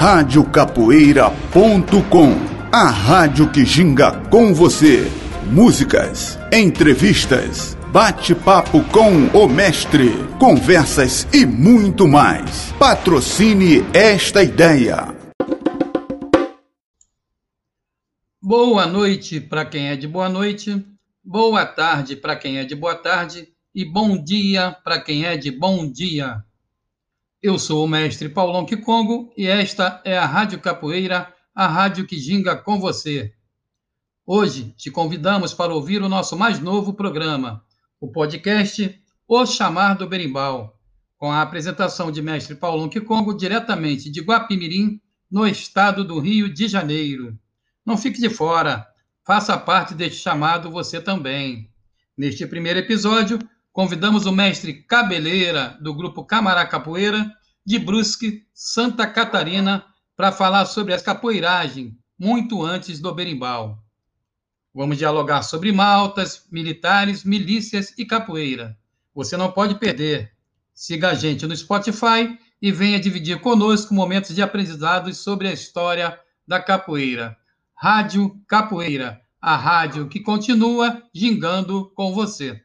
radiocapoeira.com A rádio que ginga com você. Músicas, entrevistas, bate-papo com o mestre, conversas e muito mais. Patrocine esta ideia. Boa noite para quem é de boa noite, boa tarde para quem é de boa tarde e bom dia para quem é de bom dia. Eu sou o mestre Paulão Kikongo e esta é a Rádio Capoeira, a rádio que ginga com você. Hoje te convidamos para ouvir o nosso mais novo programa, o podcast O Chamar do Berimbau, com a apresentação de mestre Paulão Kikongo diretamente de Guapimirim, no estado do Rio de Janeiro. Não fique de fora, faça parte deste chamado você também. Neste primeiro episódio, convidamos o mestre Cabeleira, do grupo Camará Capoeira, de Brusque, Santa Catarina, para falar sobre a capoeiragem, muito antes do berimbau. Vamos dialogar sobre maltas, militares, milícias e capoeira. Você não pode perder. Siga a gente no Spotify e venha dividir conosco momentos de aprendizados sobre a história da capoeira. Rádio Capoeira, a rádio que continua gingando com você.